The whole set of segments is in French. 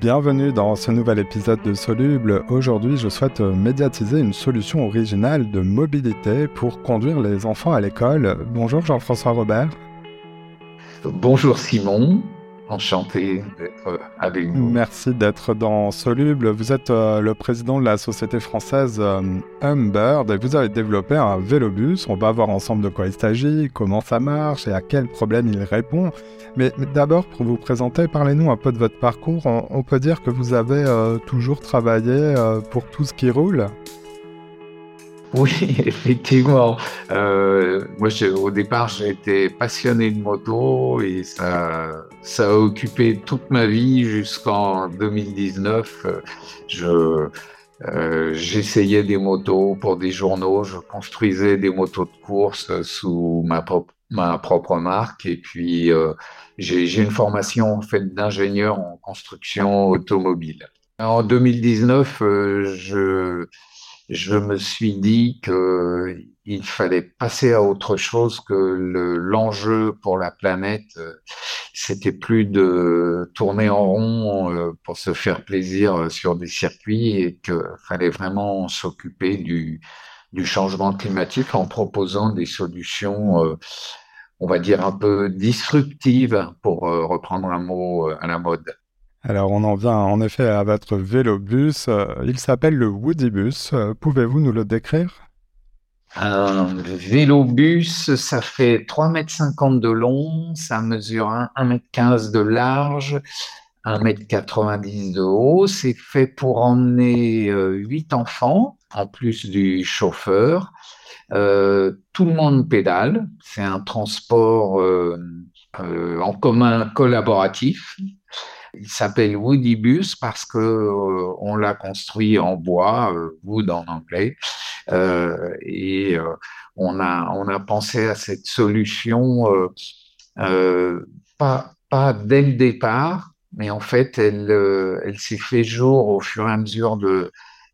Bienvenue dans ce nouvel épisode de Soluble. Aujourd'hui, je souhaite médiatiser une solution originale de mobilité pour conduire les enfants à l'école. Bonjour Jean-François Robert. Bonjour Simon. Enchanté d'être avec vous. Merci d'être dans Soluble. Vous êtes euh, le président de la société française euh, Humbird et vous avez développé un vélobus. On va voir ensemble de quoi il s'agit, comment ça marche et à quel problème il répond. Mais, d'abord, pour vous présenter, parlez-nous un peu de votre parcours. On, peut dire que vous avez euh, toujours travaillé pour tout ce qui roule oui, effectivement. Euh, moi, au départ, été passionné de moto et ça, a occupé toute ma vie jusqu'en 2019. Je, euh, j'essayais des motos pour des journaux, je construisais des motos de course sous ma, propre, ma propre marque et puis euh, j'ai une formation en fait d'ingénieur en construction automobile. En 2019, euh, je je me suis dit qu'il fallait passer à autre chose que l'enjeu pour la planète. C'était plus de tourner en rond euh, pour se faire plaisir sur des circuits et qu'il fallait vraiment s'occuper du, changement climatique en proposant des solutions, euh, on va dire, un peu disruptives, pour euh, reprendre un mot à la mode. Alors on en vient en effet à votre vélobus. Euh, il s'appelle le Woodybus. Euh, pouvez-vous nous le décrire? Un vélobus, ça fait 3,50 m de long, ça mesure 1,15 m de large, 1,90 m de haut. C'est fait pour emmener 8 euh, enfants, en plus du chauffeur. tout le monde pédale. C'est un transport en commun collaboratif. Il s'appelle Woodybus parce que euh, on l'a construit en bois, euh, wood en anglais, euh, et on a on a pensé à cette solution pas pas dès le départ, mais en fait elle elle s'est fait jour au fur et à mesure de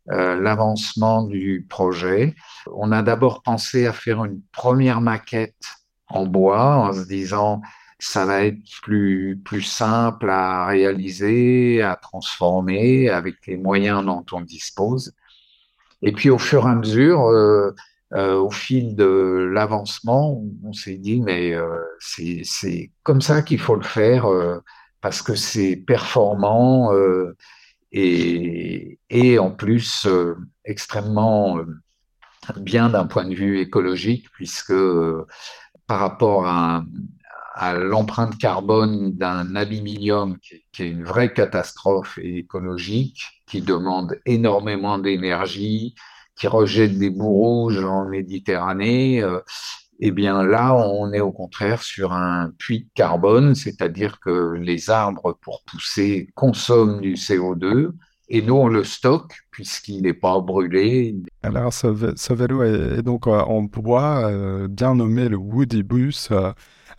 l'avancement du projet. On a d'abord pensé à faire une première maquette en bois en se disant ça va être plus, simple à réaliser, à transformer avec les moyens dont on dispose. Et puis au fur et à mesure, euh, euh, au fil de l'avancement, on s'est dit, mais euh, c'est comme ça qu'il faut le faire parce que c'est performant et, et, en plus extrêmement bien d'un point de vue écologique puisque par rapport à, à l'empreinte carbone d'un aluminium qui, est une vraie catastrophe écologique, qui demande énormément d'énergie, qui rejette des bouts rouges en Méditerranée, euh, eh bien là, on est au contraire sur un puits de carbone, c'est-à-dire que les arbres, pour pousser, consomment du CO2, et nous, on le stocke puisqu'il n'est pas brûlé. Alors, ce, vélo est, donc euh, en bois, euh, bien nommé le Woody Bus.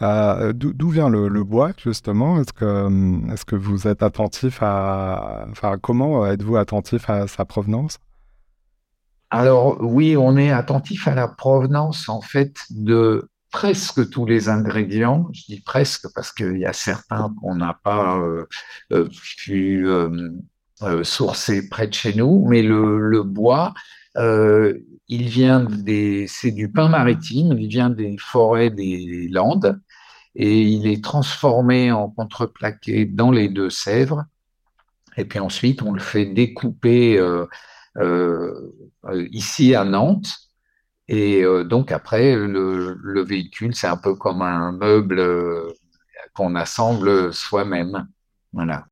Euh, d'où vient le, bois, justement? Est-ce que, est que vous êtes attentif à... Enfin, comment êtes-vous attentif à sa provenance? Alors, oui, on est attentif à la provenance, en fait, de presque tous les ingrédients. Je dis presque parce qu'il y a certains qu'on n'a pas euh, euh, pu sourcer près de chez nous, mais le, le bois, il vient des, c'est du pain maritime, il vient des forêts des Landes et il est transformé en contreplaqué dans les deux Sèvres. Et puis ensuite, on le fait découper euh, euh, ici à Nantes. Et euh, donc après, le, le véhicule, c'est un peu comme un meuble euh, qu'on assemble soi-même. Voilà.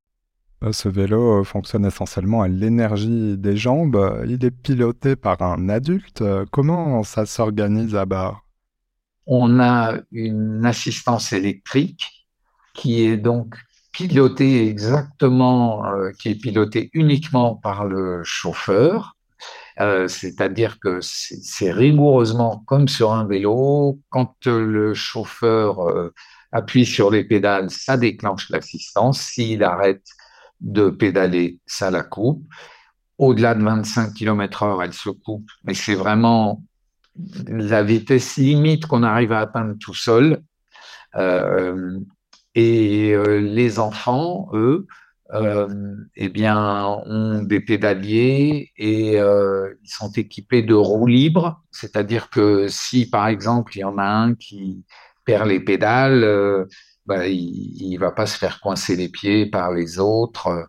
Ce vélo fonctionne essentiellement à l'énergie des jambes. Il est piloté par un adulte. Comment ça s'organise à bord on a une assistance électrique qui est donc pilotée exactement, euh, qui est pilotée uniquement par le chauffeur. Euh, c'est-à-dire que c'est rigoureusement comme sur un vélo. Quand le chauffeur euh, appuie sur les pédales, ça déclenche l'assistance. S'il arrête de pédaler, ça la coupe. Au-delà de 25 km heure, elle se coupe, mais c'est vraiment la vitesse limite qu'on arrive à atteindre tout seul. Euh, et euh, les enfants, eux, euh, eh bien, ont des pédaliers et ils sont équipés de roues libres. C'est-à-dire que si, par exemple, il y en a un qui perd les pédales, bah, il ne va pas se faire coincer les pieds par les autres euh,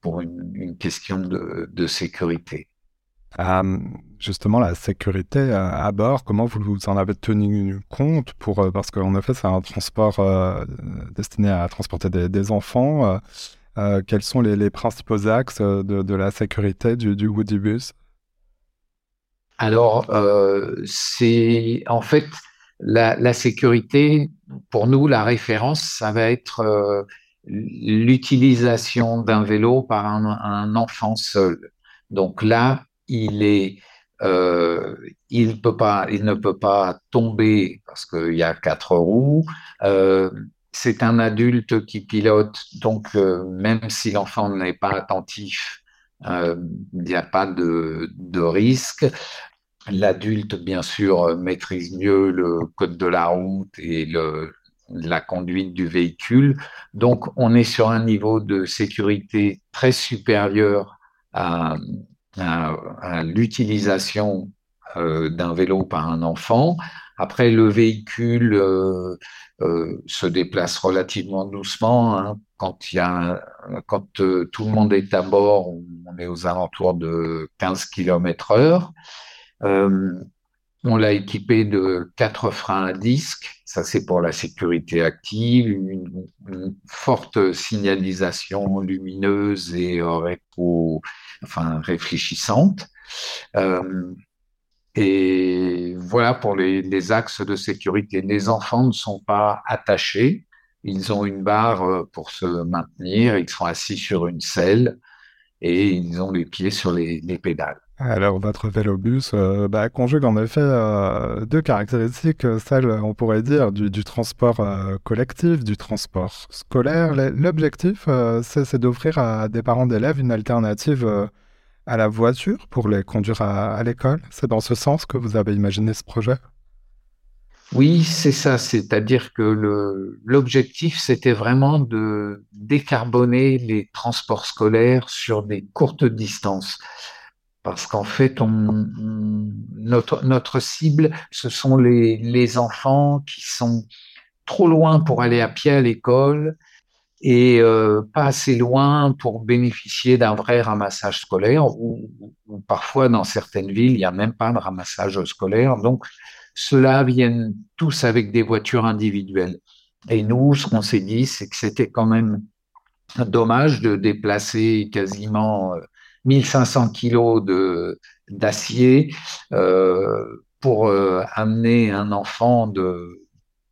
pour une, une question de, de sécurité. Euh, justement, la sécurité euh, à bord, comment vous, vous en avez tenu compte pour, Parce qu'en effet, c'est un transport euh, destiné à transporter des, des enfants. Euh, quels sont les, les, principaux axes de, de la sécurité du, du Woody Bus Alors, c'est en fait la, sécurité, pour nous, la référence, ça va être l'utilisation d'un vélo par un, enfant seul. Donc là, il est, euh, peut pas, il ne peut pas tomber parce qu'il y a quatre roues. Euh, c'est un adulte qui pilote, donc euh, même si l'enfant n'est pas attentif, euh, il n'y a pas de risque. L'adulte, bien sûr, maîtrise mieux le code de la route et la conduite du véhicule. Donc, on est sur un niveau de sécurité très supérieur à, l'utilisation euh, d'un vélo par un enfant. Après, le véhicule euh, euh, se déplace relativement doucement. Hein. Quand, euh, tout le monde est à bord, on est aux alentours de 15 km heure. Euh, on l'a équipé de quatre freins à disque. Ça, c'est pour la sécurité active, une, forte signalisation lumineuse et réfléchissante. Euh, et voilà pour les, axes de sécurité. Les enfants ne sont pas attachés. Ils ont une barre euh, pour se maintenir. Ils sont assis sur une selle et ils ont les pieds sur les pédales. Alors, votre vélobus euh, bah, conjugue en effet euh, deux caractéristiques, celles, on pourrait dire, du, transport euh, collectif, du transport scolaire. L'objectif, euh, c'est d'offrir à des parents d'élèves une alternative euh, à la voiture pour les conduire à l'école. C'est dans ce sens que vous avez imaginé ce projet? Oui, c'est ça. C'est-à-dire que l'objectif, c'était vraiment de décarboner les transports scolaires sur des courtes distances parce qu'en fait, notre, cible, ce sont les, enfants qui sont trop loin pour aller à pied à l'école et euh, pas assez loin pour bénéficier d'un vrai ramassage scolaire, ou, parfois dans certaines villes, il n'y a même pas de ramassage scolaire. Donc, ceux-là viennent tous avec des voitures individuelles. Et nous, ce qu'on s'est dit, c'est que c'était quand même dommage de déplacer quasiment 1500 kilos de d'acier euh, pour euh, amener un enfant de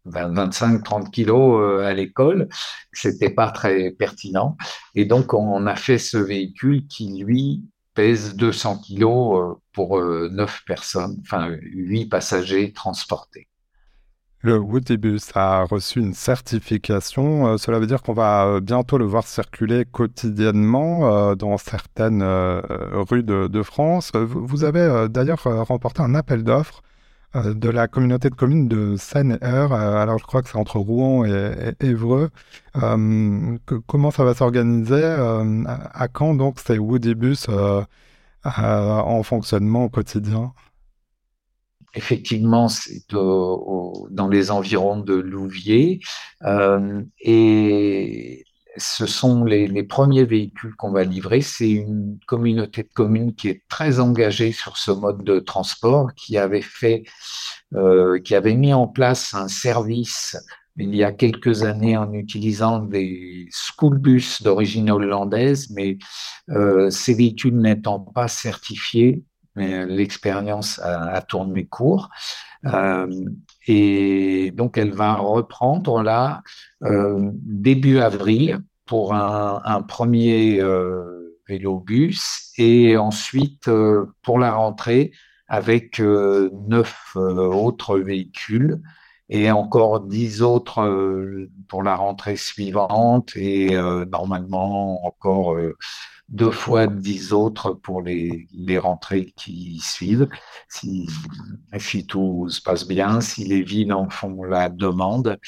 25-30 kilos euh, à l'école, c'était pas très pertinent. Et donc on a fait ce véhicule qui lui pèse 200 kilos pour euh, 9 personnes, enfin 8 passagers transportés. Le Woodybus a reçu une certification. Euh, cela veut dire qu'on va euh, bientôt le voir circuler quotidiennement euh, dans certaines rues de, France. Vous, avez d'ailleurs remporté un appel d'offres de la communauté de communes de Seine-et-Eure. alors je crois que c'est entre Rouen et, Évreux. Comment ça va s'organiser à, quand donc ces Woodybus en fonctionnement au quotidien? Effectivement, c'est dans les environs de Louviers. Euh, et ce sont les, les premiers véhicules qu'on va livrer. C'est une communauté de communes qui est très engagée sur ce mode de transport, qui avait fait, euh, qui avait mis en place un service il y a quelques années en utilisant des school bus d'origine hollandaise, mais euh, ces véhicules n'étant pas certifiés, mais l'expérience a, a, tourné court. Euh, et donc, elle va reprendre là euh, début avril pour un, premier euh, vélo-bus et ensuite euh, pour la rentrée avec euh, neuf euh, autres véhicules et encore dix autres pour la rentrée suivante et normalement encore deux fois dix autres pour les, les rentrées qui suivent. Si, tout se passe bien, si les villes en font la demande.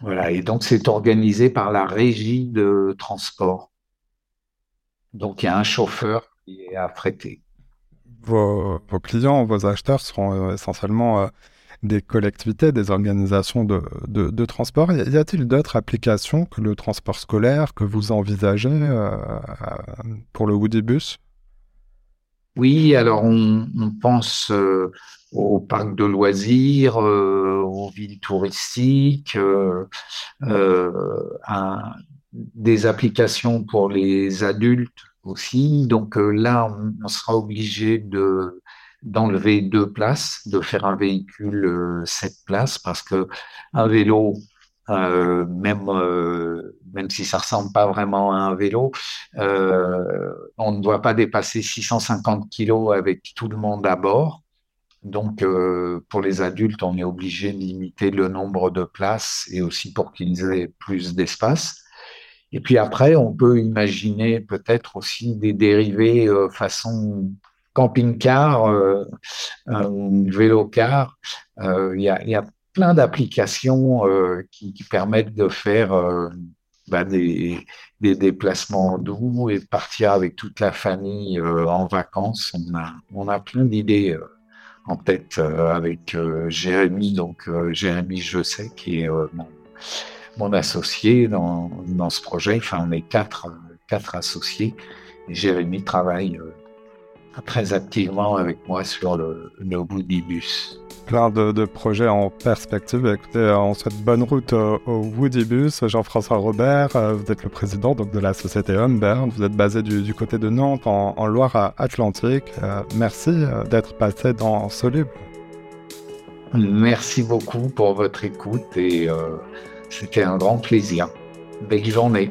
Voilà, et donc c'est organisé par la régie de transport. Donc il y a un chauffeur qui est affrété. Vos, vos clients, vos acheteurs seront essentiellement des collectivités, des organisations de, transport. Y a-t-il d'autres applications que le transport scolaire que vous envisagez euh, pour le Woodybus Oui, alors on, pense euh, aux parcs de loisirs, euh, aux villes touristiques, à des applications pour les adultes aussi. Donc là, on sera obligé de d'enlever deux places, de faire un véhicule euh, sept places, parce que un vélo, euh, même euh, même si ça ressemble pas vraiment à un vélo, on ne doit pas dépasser 650 kilos avec tout le monde à bord. Donc, pour les adultes, on est obligé de limiter le nombre de places et aussi pour qu'ils aient plus d'espace. Et puis après, on peut imaginer peut-être aussi des dérivés façon camping-car, euh, vélo-car. Euh, il y, a, plein d'applications euh, qui, permettent de faire bah, des, déplacements doux et partir avec toute la famille en vacances. On a, on a plein d'idées en tête avec Jérémy, donc Jérémy Je sais, qui est mon, associé dans, dans ce projet. Enfin, on est quatre, quatre associés. Jérémy travaille très activement avec moi sur le, le. Plein de, projets en perspective. Écoutez, euh, on souhaite bonne route au, Woodybus. Jean-François Robert, euh, vous êtes le président donc, de la société Humbert. Vous êtes basé du, côté de Nantes, en, Loire-Atlantique. Euh, merci d'être passé dans Soluble. Merci beaucoup pour votre écoute et c'était un grand plaisir. Belle journée.